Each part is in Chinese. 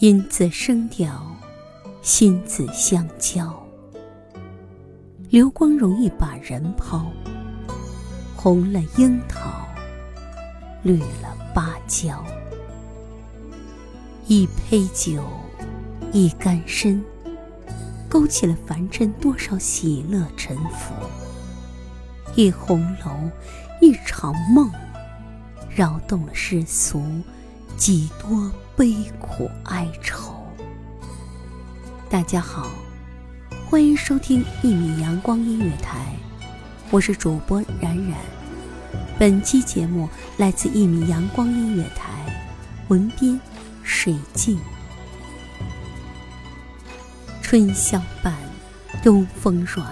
音字声调，心字相交。流光容易把人抛，红了樱桃，绿了芭蕉。一杯酒，一竿身，勾起了凡尘多少喜乐沉浮。一红楼，一场梦，扰动了世俗几多。悲苦哀愁。大家好，欢迎收听一米阳光音乐台，我是主播冉冉。本期节目来自一米阳光音乐台，文编水静。春宵半，东风软，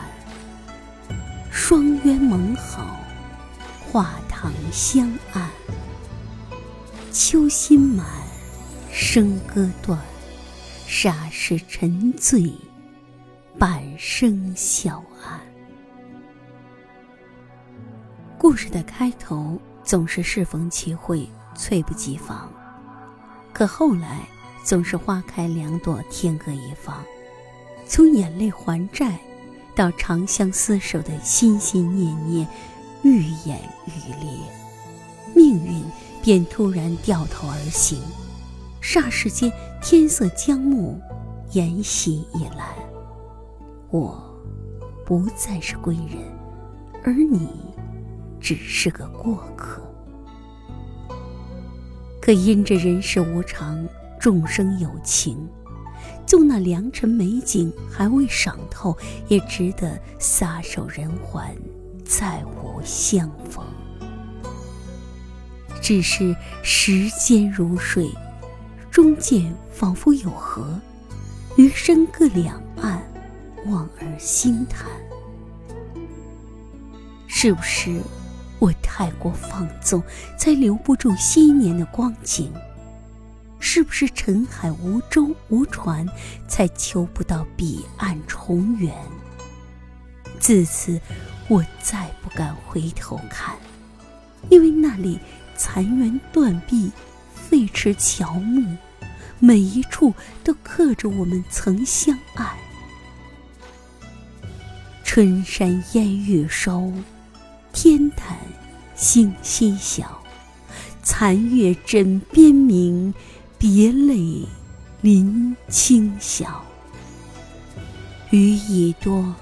双鸢盟好，画堂香暗。秋心满。笙歌断，霎时沉醉，半生晓岸。故事的开头总是适逢其会，猝不及防，可后来总是花开两朵，天各一方。从眼泪还债，到长相厮守的心心念念，愈演愈烈，命运便突然掉头而行。霎时间，天色将暮，沿袭一蓝。我不再是归人，而你只是个过客。可因着人世无常，众生有情，纵那良辰美景还未赏透，也值得撒手人寰，再无相逢。只是时间如水。中间仿佛有河，余生各两岸，望而心叹。是不是我太过放纵，才留不住昔年的光景？是不是沉海无舟无船，才求不到彼岸重圆？自此，我再不敢回头看，因为那里残垣断壁，废池乔木。每一处都刻着我们曾相爱。春山烟雨收，天淡星稀小，残月枕边明，别泪临清晓。雨已多，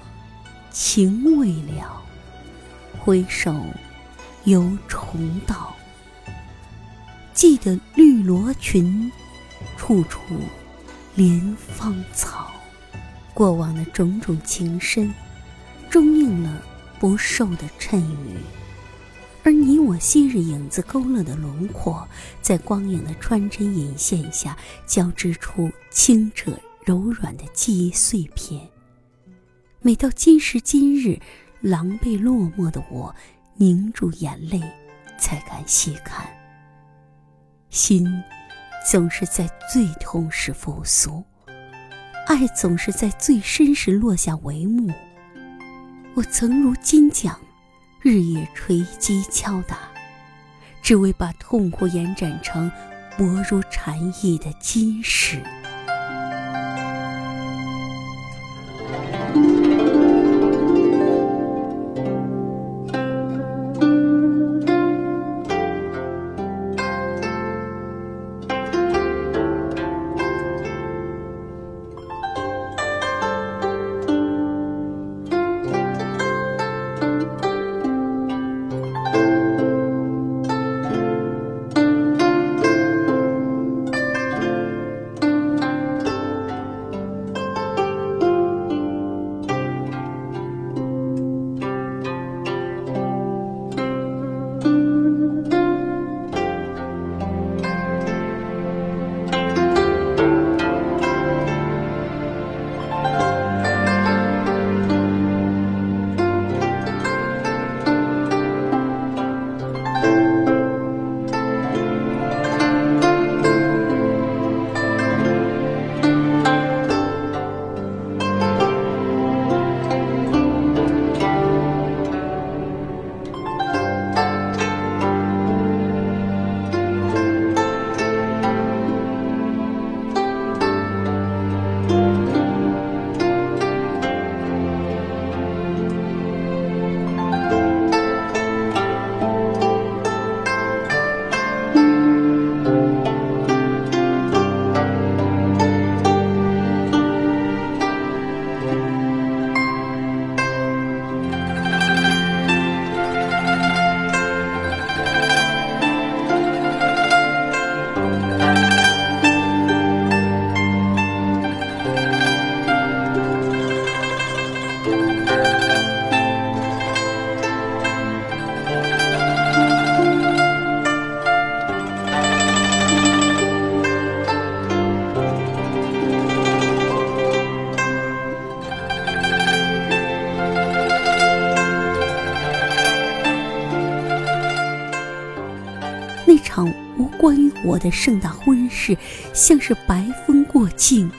情未了，回首犹重道。记得绿罗裙，处处怜芳草。过往的种种情深，终应了不寿的谶语。而你我昔日影子勾勒的轮廓，在光影的穿针引线下，交织出清澈柔软的记忆碎片。每到今时今日，狼狈落寞的我，凝住眼泪，才敢细看。心，总是在最痛时复苏；爱总是在最深时落下帷幕。我曾如金匠，日夜锤击敲打，只为把痛苦延展成薄如蝉翼的金石。关于我的盛大婚事，像是白风过境，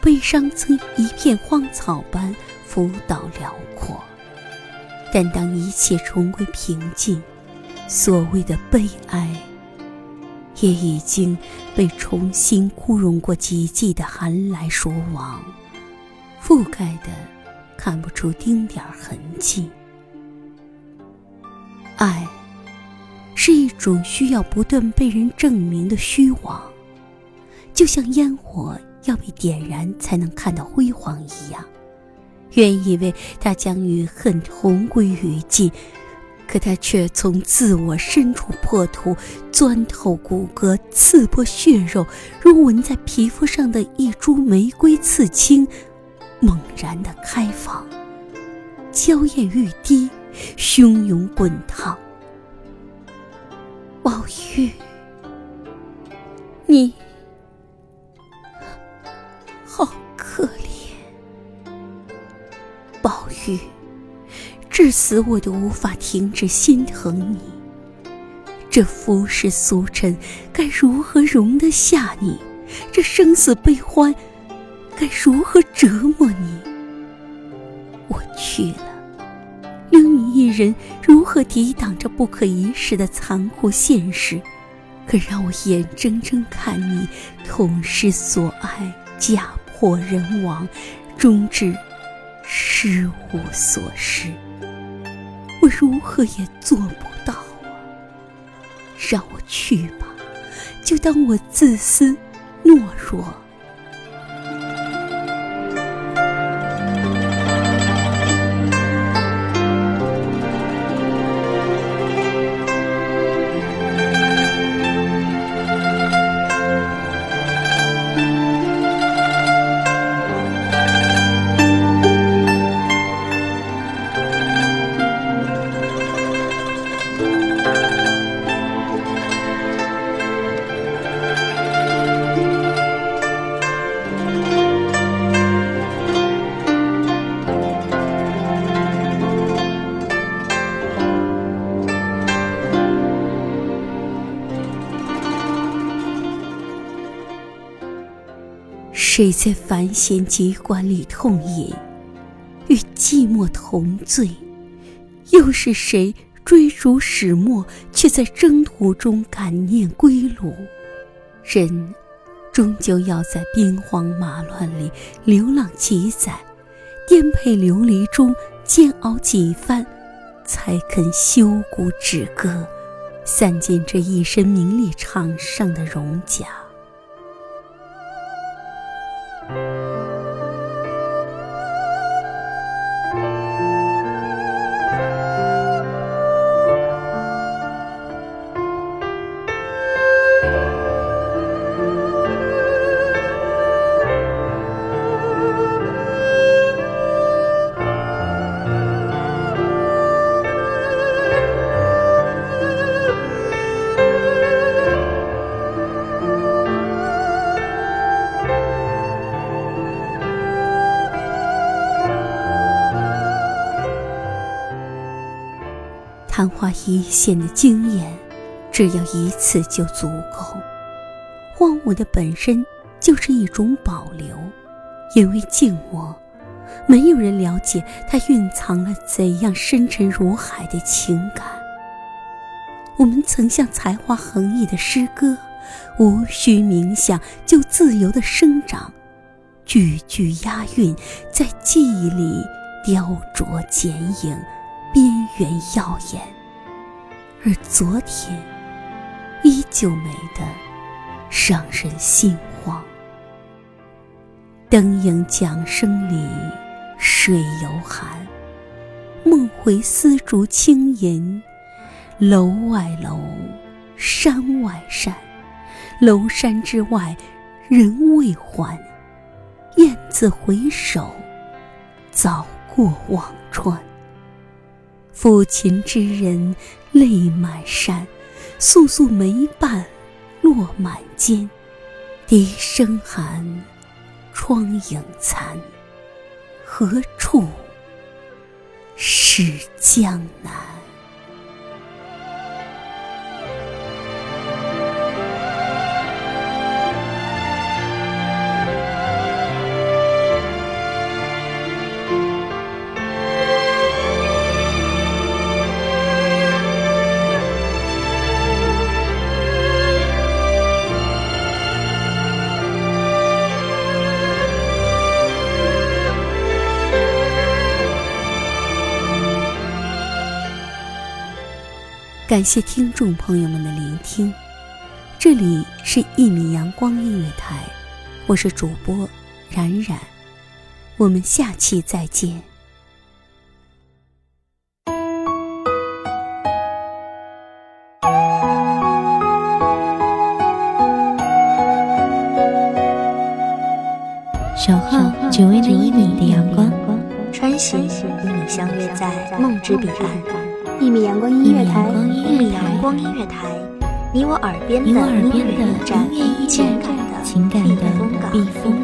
悲伤曾一片荒草般浮岛辽阔。但当一切重归平静，所谓的悲哀，也已经被重新枯荣过几季的寒来暑往覆盖的，看不出丁点痕迹。爱。是一种需要不断被人证明的虚妄，就像烟火要被点燃才能看到辉煌一样。原以为他将与恨同归于尽，可他却从自我深处破土，钻透骨骼，刺破血肉，如纹在皮肤上的一株玫瑰刺青，猛然的开放，娇艳欲滴，汹涌滚烫。宝玉，你好可怜。宝玉，至死我都无法停止心疼你。这浮世俗尘该如何容得下你？这生死悲欢该如何折磨你？我去了。一人，如何抵挡这不可一世的残酷现实？可让我眼睁睁看你痛失所爱，家破人亡，终至失无所失。我如何也做不到啊！让我去吧，就当我自私，懦弱。谁在繁弦急管里痛饮，与寂寞同醉？又是谁追逐始末，却在征途中感念归路？人终究要在兵荒马乱里流浪几载，颠沛流离中煎熬几番，才肯休鼓止戈，散尽这一身名利场上的荣甲。昙花一现的经验，只要一次就足够。荒芜的本身就是一种保留，因为静默，没有人了解它蕴藏了怎样深沉如海的情感。我们曾像才华横溢的诗歌，无需冥想就自由的生长，句句押韵，在记忆里雕琢剪影。边缘耀眼，而昨天依旧美得让人心慌。灯影桨声里，水犹寒，梦回丝竹轻吟。楼外楼，山外山，楼山之外人未还。雁字回首，早过忘川。抚琴之人泪满衫，簌簌梅瓣落满肩。笛声寒，窗影残，何处是江南？感谢听众朋友们的聆听，这里是《一米阳光音乐台》，我是主播冉冉，我们下期再见。小号只为那一米的阳光，穿行与你相约在梦之彼岸。一米阳光音乐台，一米阳光音乐台，你我耳边的音乐驿站，情感的避风港。